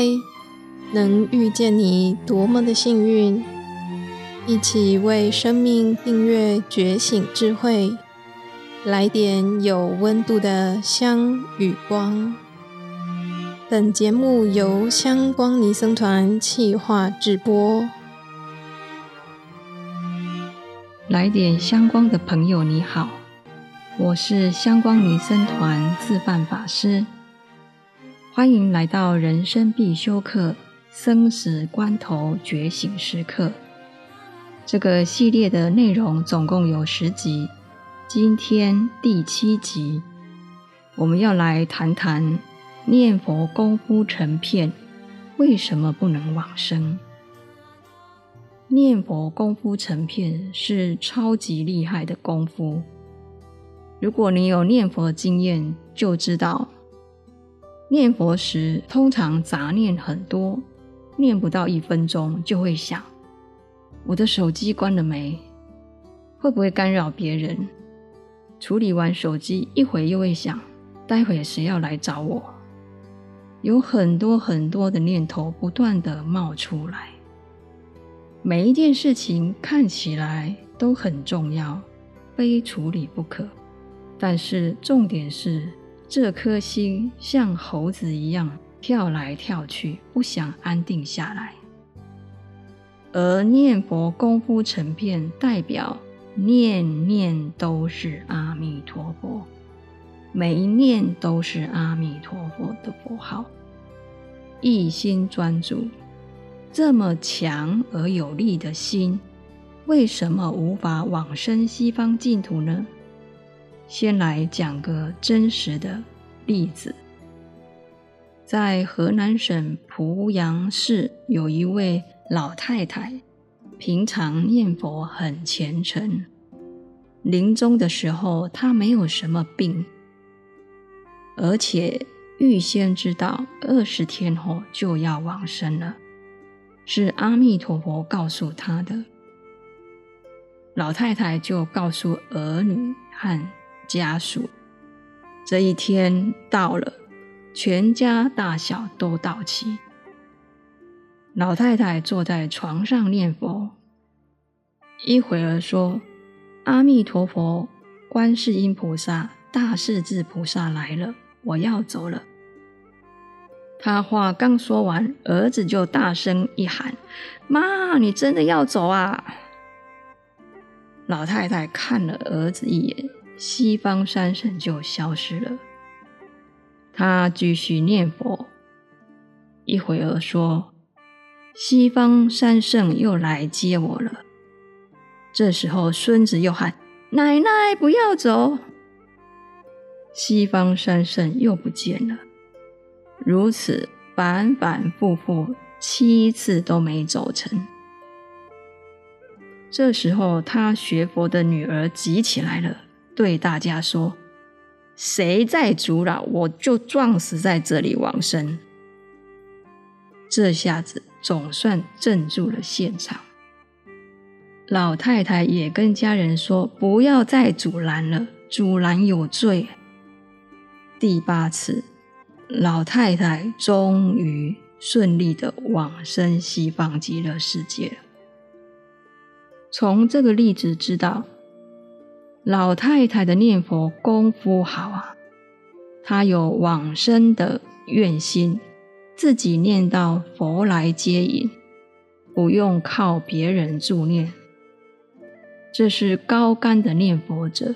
嗨，能遇见你多么的幸运！一起为生命订阅觉醒智慧，来点有温度的香与光。本节目由香光尼僧团企划制播。来点香光的朋友，你好，我是香光尼僧团自范法师。欢迎来到人生必修课——生死关头觉醒时刻。这个系列的内容总共有十集，今天第七集，我们要来谈谈念佛功夫成片，为什么不能往生？念佛功夫成片是超级厉害的功夫。如果你有念佛经验，就知道。念佛时，通常杂念很多，念不到一分钟就会想：我的手机关了没？会不会干扰别人？处理完手机，一会又会想：待会谁要来找我？有很多很多的念头不断地冒出来，每一件事情看起来都很重要，非处理不可。但是重点是，这颗心像猴子一样跳来跳去，不想安定下来。而念佛功夫成片，代表念念都是阿弥陀佛，每一念都是阿弥陀佛的佛号，一心专注。这么强而有力的心，为什么无法往生西方净土呢？先来讲个真实的例子，在河南省濮阳市有一位老太太，平常念佛很虔诚，临终的时候她没有什么病，而且预先知道二十天后就要往生了，是阿弥陀佛告诉她的。老太太就告诉儿女和家属，这一天到了，全家大小都到齐。老太太坐在床上念佛，一会儿说：“阿弥陀佛，观世音菩萨、大势至菩萨来了，我要走了。”他话刚说完，儿子就大声一喊：“妈，你真的要走啊？”老太太看了儿子一眼。西方三圣就消失了。他继续念佛，一会儿说：“西方三圣又来接我了。”这时候，孙子又喊：“奶奶不要走！”西方三圣又不见了。如此反反复复七次都没走成。这时候，他学佛的女儿急起来了。对大家说：“谁再阻扰，我就撞死在这里往生。”这下子总算镇住了现场。老太太也跟家人说：“不要再阻拦了，阻拦有罪。”第八次，老太太终于顺利的往生西方极乐世界了。从这个例子知道。老太太的念佛功夫好啊，她有往生的愿心，自己念到佛来接引，不用靠别人助念。这是高竿的念佛者，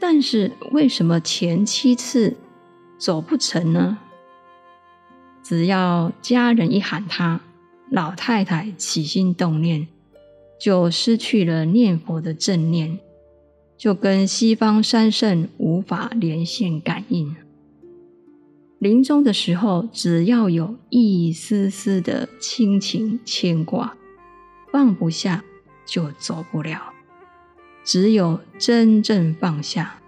但是为什么前七次走不成呢？只要家人一喊她，老太太起心动念，就失去了念佛的正念。就跟西方三圣无法连线感应。临终的时候，只要有一丝丝的亲情牵挂，放不下就走不了。只有真正放下，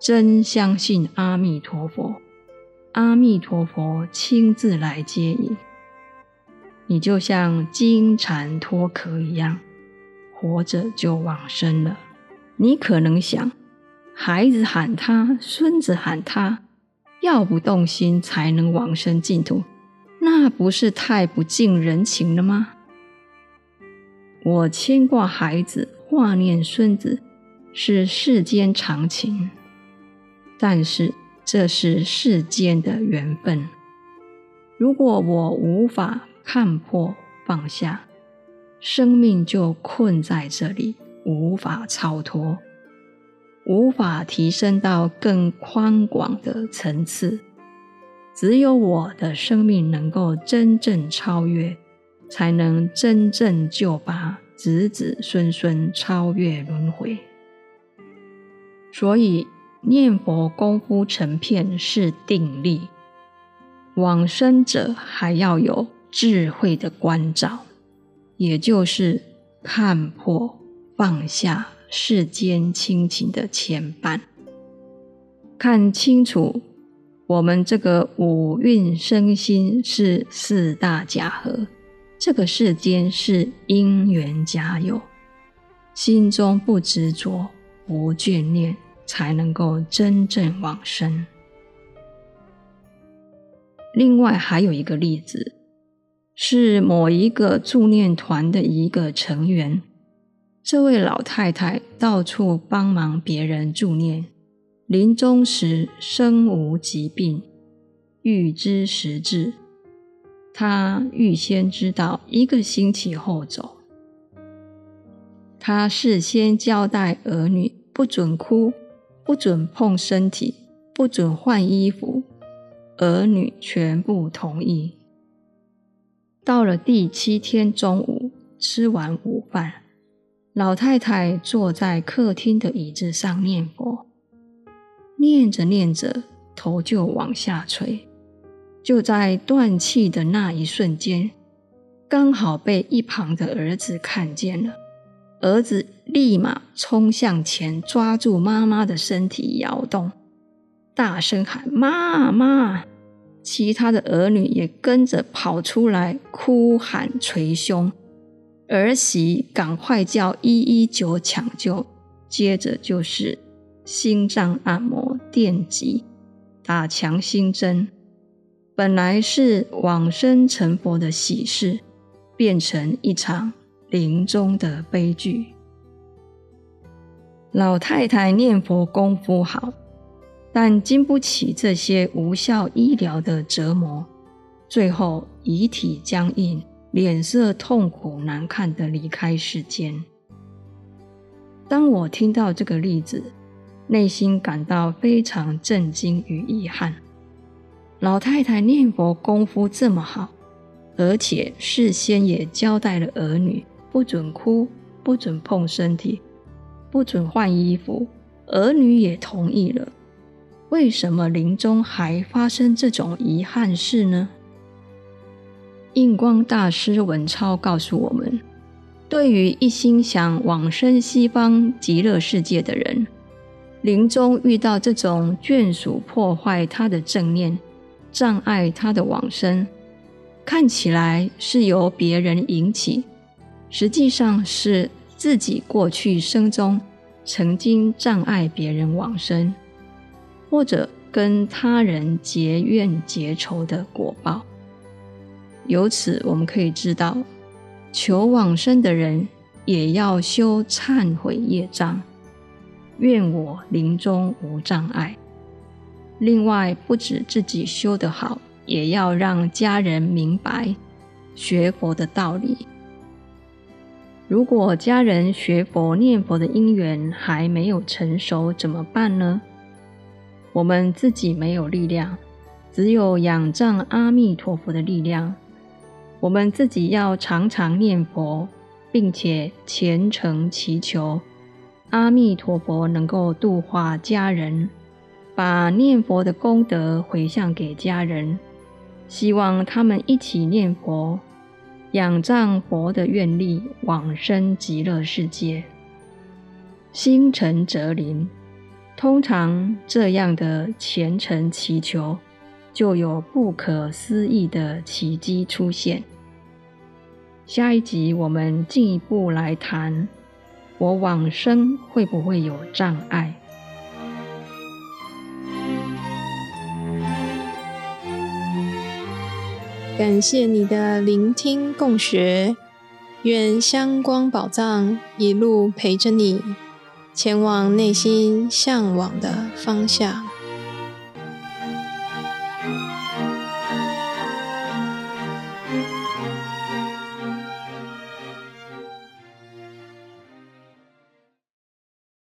真相信阿弥陀佛，阿弥陀佛亲自来接引，你就像金蝉脱壳一样，活着就往生了。你可能想，孩子喊他，孙子喊他，要不动心才能往生净土，那不是太不近人情了吗？我牵挂孩子，挂念孙子，是世间常情，但是这是世间的缘分。如果我无法看破放下，生命就困在这里，无法超脱，无法提升到更宽广的层次。只有我的生命能够真正超越，才能真正就把子子孙孙超越轮回。所以念佛功夫成片是定力，往生者还要有智慧的关照，也就是看破放下世间亲情的牵绊，看清楚。我们这个五蕴身心是四大假合，这个世间是因缘假有，心中不执着、不眷恋，才能够真正往生。另外还有一个例子，是某一个助念团的一个成员，这位老太太到处帮忙别人助念。临终时身无疾病，预知时至，她预先知道一个星期后走。她事先交代儿女不准哭，不准碰身体，不准换衣服，儿女全部同意。到了第七天中午，吃完午饭，老太太坐在客厅的椅子上念佛。念着念着，头就往下垂，就在断气的那一瞬间，刚好被一旁的儿子看见了。儿子立马冲向前，抓住妈妈的身体摇动，大声喊：“妈妈！”其他的儿女也跟着跑出来，哭喊捶胸。儿媳赶快叫一一九抢救，接着就是。心脏按摩、电击、打强心针，本来是往生成佛的喜事，变成一场临终的悲剧。老太太念佛功夫好，但经不起这些无效医疗的折磨，最后遗体僵硬，脸色痛苦难看的离开世间。当我听到这个例子，内心感到非常震惊与遗憾。老太太念佛功夫这么好，而且事先也交代了儿女不准哭、不准碰身体、不准换衣服，儿女也同意了。为什么临终还发生这种遗憾事呢？印光大师文超告诉我们：对于一心想往生西方极乐世界的人，临终遇到这种眷属破坏他的正念，障碍他的往生，看起来是由别人引起，实际上是自己过去生中曾经障碍别人往生，或者跟他人结怨结仇的果报。由此我们可以知道，求往生的人也要修忏悔业障。愿我临终无障碍。另外，不止自己修得好，也要让家人明白学佛的道理。如果家人学佛念佛的因缘还没有成熟，怎么办呢？我们自己没有力量，只有仰仗阿弥陀佛的力量。我们自己要常常念佛，并且虔诚祈求。阿弥陀佛能够度化家人，把念佛的功德回向给家人，希望他们一起念佛，仰仗佛的愿力往生极乐世界。心诚则灵，通常这样的虔诚祈求，就有不可思议的奇迹出现。下一集我们进一步来谈。我往生会不会有障碍？感谢你的聆听共学，愿香光宝藏一路陪着你，前往内心向往的方向。